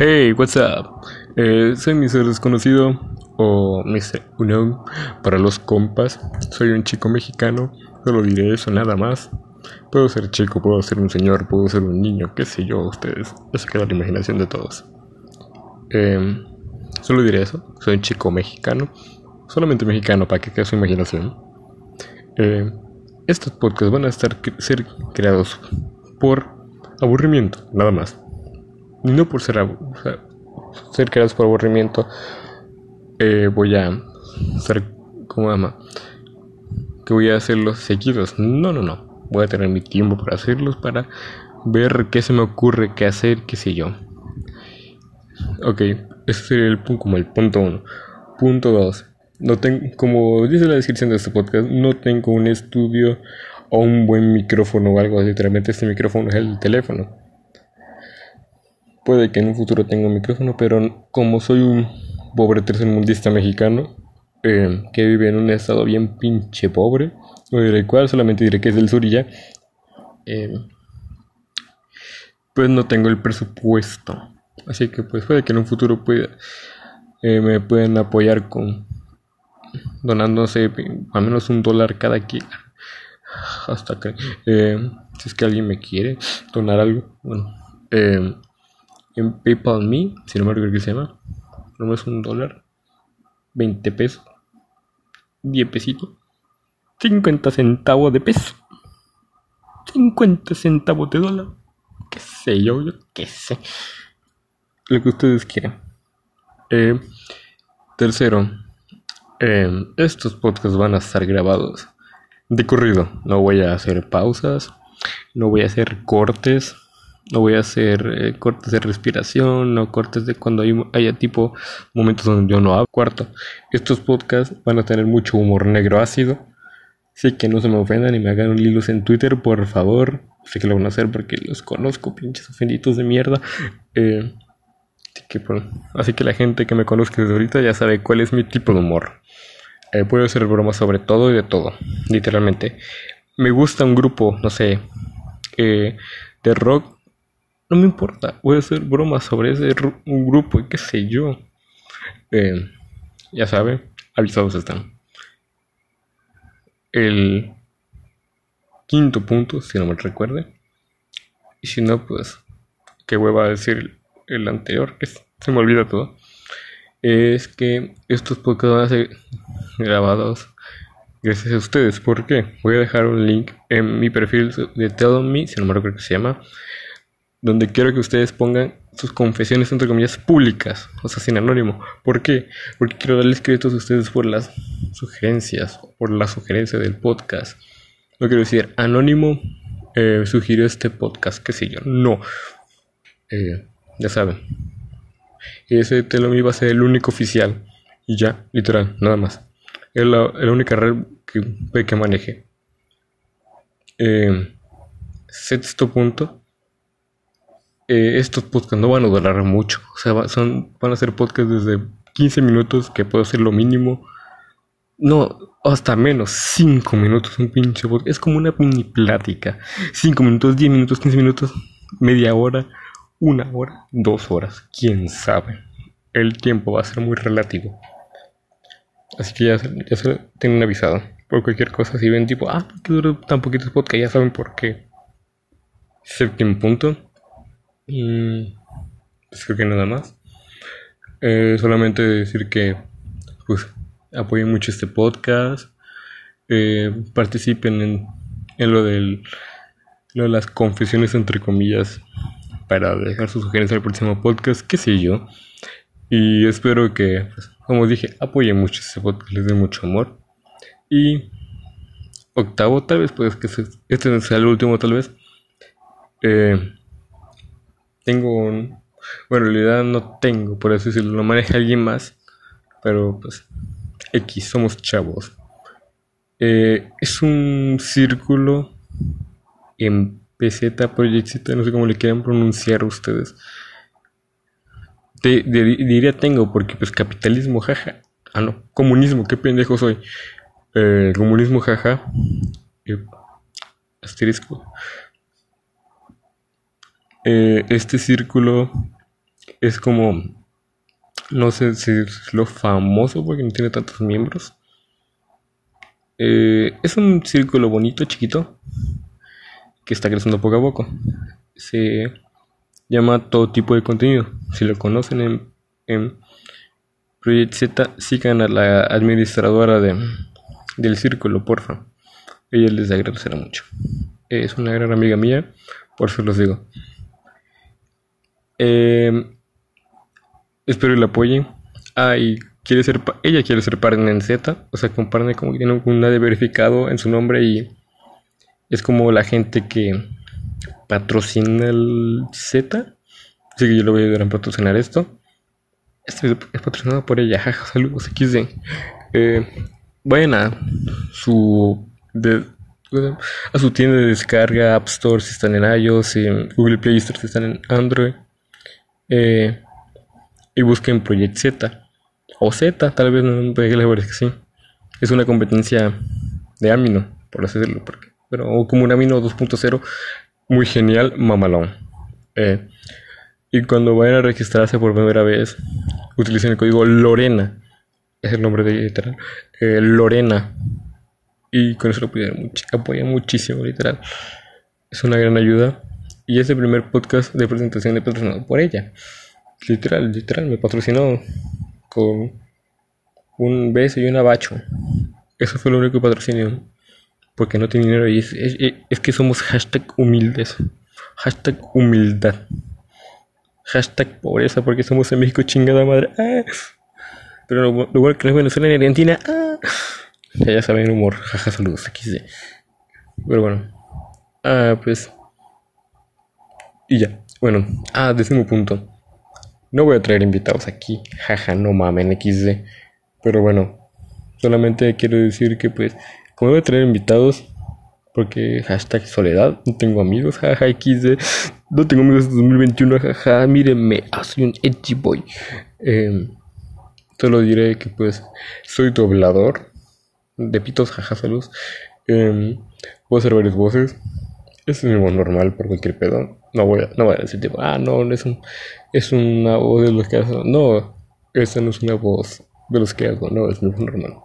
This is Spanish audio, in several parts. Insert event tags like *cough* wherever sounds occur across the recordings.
Hey, what's up? Eh, soy Mr. Desconocido o Mr. Unknown para los compas. Soy un chico mexicano, solo diré eso, nada más. Puedo ser chico, puedo ser un señor, puedo ser un niño, qué sé yo, ustedes. Eso queda la imaginación de todos. Eh, solo diré eso, soy un chico mexicano, solamente mexicano para que quede su imaginación. Eh, estos podcasts van a estar ser creados por aburrimiento, nada más no por ser, ser creados por aburrimiento, eh, voy a ser como ama, que voy a hacerlos seguidos. No, no, no. Voy a tener mi tiempo para hacerlos, para ver qué se me ocurre, qué hacer, qué sé yo. Ok, ese sería el como el punto uno. Punto dos. No tengo, como dice la descripción de este podcast, no tengo un estudio o un buen micrófono o algo. Literalmente este micrófono es el teléfono. Puede que en un futuro tenga un micrófono, pero como soy un pobre tercermundista mexicano eh, que vive en un estado bien pinche pobre, no diré cuál, solamente diré que es del sur y ya, eh, pues no tengo el presupuesto. Así que pues puede que en un futuro pueda, eh, me pueden apoyar con donándose al menos un dólar cada quien. Hasta que, si es que alguien me quiere donar algo, bueno, eh, en PayPal Me, si no me recuerdo qué se llama, no es un dólar, 20 pesos, 10 pesitos, 50 centavos de peso, 50 centavos de dólar, qué sé yo, yo qué sé, lo que ustedes quieran. Eh, tercero, eh, estos podcasts van a estar grabados de corrido, no voy a hacer pausas, no voy a hacer cortes no voy a hacer eh, cortes de respiración, no cortes de cuando hay, haya tipo momentos donde yo no hablo. Cuarto, estos podcasts van a tener mucho humor negro ácido. Así que no se me ofendan y me hagan hilos en Twitter, por favor. Sé que lo van a hacer porque los conozco, pinches ofenditos de mierda. Eh, así, que, la gente que me conozca desde ahorita ya sabe cuál es mi tipo de humor. Eh, puedo hacer bromas sobre todo y de todo, literalmente. Me gusta un grupo, no sé, de rock no me importa, voy a hacer bromas sobre ese grupo y qué sé yo. Eh, ya sabe, avisados están. El quinto punto, si no me recuerde. Y si no, pues, qué hueva a decir el anterior, que se me olvida todo. Es que estos podcasts van a ser grabados gracias a ustedes. ¿Por qué? Voy a dejar un link en mi perfil de Tell Me, si no me recuerdo qué se llama donde quiero que ustedes pongan sus confesiones entre comillas públicas, o sea, sin anónimo. ¿Por qué? Porque quiero darles créditos a ustedes por las sugerencias, por la sugerencia del podcast. No quiero decir, anónimo eh, sugirió este podcast, qué sé yo. No. Eh, ya saben. Ese telo iba a ser el único oficial. Y ya, literal, nada más. Es la, única red que, que maneje. Eh, sexto punto eh, estos podcasts no van a durar mucho. O sea, son, van a ser podcasts desde 15 minutos, que puedo ser lo mínimo. No, hasta menos, 5 minutos, un pinche podcast. Es como una mini plática. 5 minutos, 10 minutos, 15 minutos, media hora, una hora, dos horas. Quién sabe. El tiempo va a ser muy relativo. Así que ya, ya se tienen avisado. Por cualquier cosa, si ven tipo, ah, ¿por qué duró tan poquitos podcasts? Ya saben por qué. Séptimo punto y pues creo que nada más. Eh, solamente decir que pues apoyen mucho este podcast. Eh, participen en, en lo, del, lo de las confesiones entre comillas para dejar sus sugerencias al próximo podcast, qué sé yo. Y espero que, pues, como dije, apoyen mucho este podcast, les dé mucho amor. Y octavo, tal vez, pues que este sea el último, tal vez. Eh, tengo un... Bueno, en realidad no tengo, por eso decirlo, lo maneja alguien más. Pero pues, X, somos chavos. Eh, es un círculo en PZ Project no sé cómo le quieran pronunciar ustedes. diría tengo, porque pues capitalismo, jaja. Ah, no, comunismo, qué pendejo soy. Eh, comunismo, jaja. Eh, asterisco. Eh, este círculo es como, no sé si es lo famoso porque no tiene tantos miembros. Eh, es un círculo bonito, chiquito, que está creciendo poco a poco. Se llama todo tipo de contenido. Si lo conocen en, Project Z, sigan a la administradora de, del círculo, porfa. Ella les agradecerá mucho. Es una gran amiga mía, por eso los digo. Eh, espero que la apoyen. Ah, y quiere ser, ella quiere ser partner en Z, o sea, con partner como que tiene un de verificado en su nombre y es como la gente que patrocina el Z. Así que yo le voy a ayudar a patrocinar esto. Esto es patrocinado por ella, *laughs* jaja, saludos, XD. Eh, vayan a su a su tienda de descarga, App Store si están en iOS, y Google Play Store si están en Android. Eh, y busquen Project Z. O Z, tal vez no que sí. Es una competencia de Amino, por así decirlo. Porque, pero como un Amino 2.0, muy genial, mamalón. Eh, y cuando vayan a registrarse por primera vez, utilicen el código Lorena. Es el nombre de literal. Eh, Lorena. Y con eso lo apoyan, muchísimo, literal. Es una gran ayuda. Y es el primer podcast de presentación de patrocinado por ella. Literal, literal, me patrocinó con un beso y un abacho. Eso fue lo único que patrocinó. Porque no tiene dinero y es, que somos hashtag humildes. Hashtag humildad. Hashtag pobreza porque somos en México chingada madre. Ah. Pero lo, bueno que no es Venezuela ni Argentina. Ah. Ya, ya saben humor. Jaja, saludos. XD. Pero bueno. Ah, pues. Y ya. Bueno. Ah, décimo punto. No voy a traer invitados aquí. Jaja, no mamen, XD. Pero bueno. Solamente quiero decir que pues. Como voy a traer invitados. Porque hashtag soledad. No tengo amigos. Jaja, XD. No tengo amigos en 2021. Jaja, mírenme. Soy un edgy boy. Eh, solo diré que pues. Soy doblador de pitos, jaja, salud. Eh, puedo hacer varias voces. Es mismo normal por cualquier pedo. No voy a, no voy a decir tipo, ah, no, es, un, es una voz de los que hago. No, esa no es una voz de los que hago, no, es mismo normal.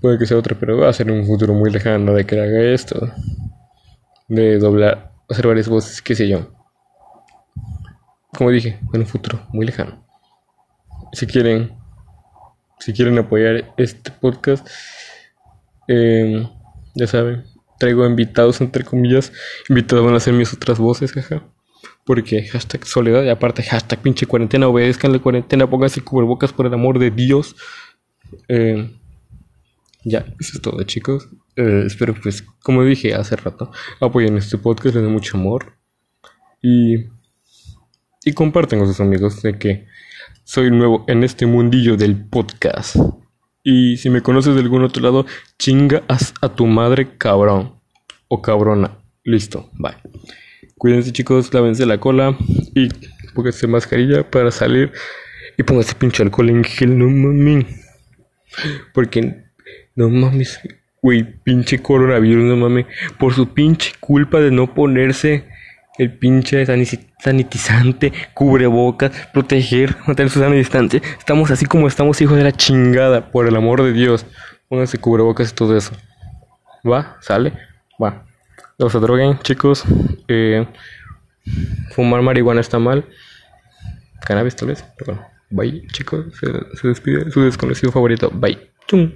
Puede que sea otra, pero va a ser un futuro muy lejano de que haga esto. De doblar, hacer varias voces, qué sé yo. Como dije, en un futuro muy lejano. Si quieren, si quieren apoyar este podcast, eh, ya saben, traigo invitados, entre comillas. Invitados van a ser mis otras voces, jaja. Porque hashtag soledad y aparte hashtag pinche cuarentena, obedezcan la cuarentena, pónganse cubrebocas por el amor de Dios. Eh, ya, eso es todo, chicos. Eh, espero, pues, como dije hace rato, apoyen este podcast, les doy mucho amor. Y, y comparten con sus amigos de que soy nuevo en este mundillo del podcast. Y si me conoces de algún otro lado, chinga a tu madre cabrón o cabrona. Listo, bye. Cuídense chicos, lávense la cola y pónganse mascarilla para salir y pónganse pinche alcohol en gel, no mames. Porque no mames, güey, pinche coronavirus, no mames, por su pinche culpa de no ponerse el pinche sanitizante, cubrebocas, proteger, *laughs* mantener su sana distancia. Estamos así como estamos, hijos de la chingada, por el amor de Dios. Pónganse cubrebocas y todo eso. ¿Va? ¿Sale? Va. No se droguen, chicos. Eh, fumar marihuana está mal. Cannabis tal vez. Pero bueno. Bye, chicos. Se, se despide su desconocido favorito. Bye. Chum.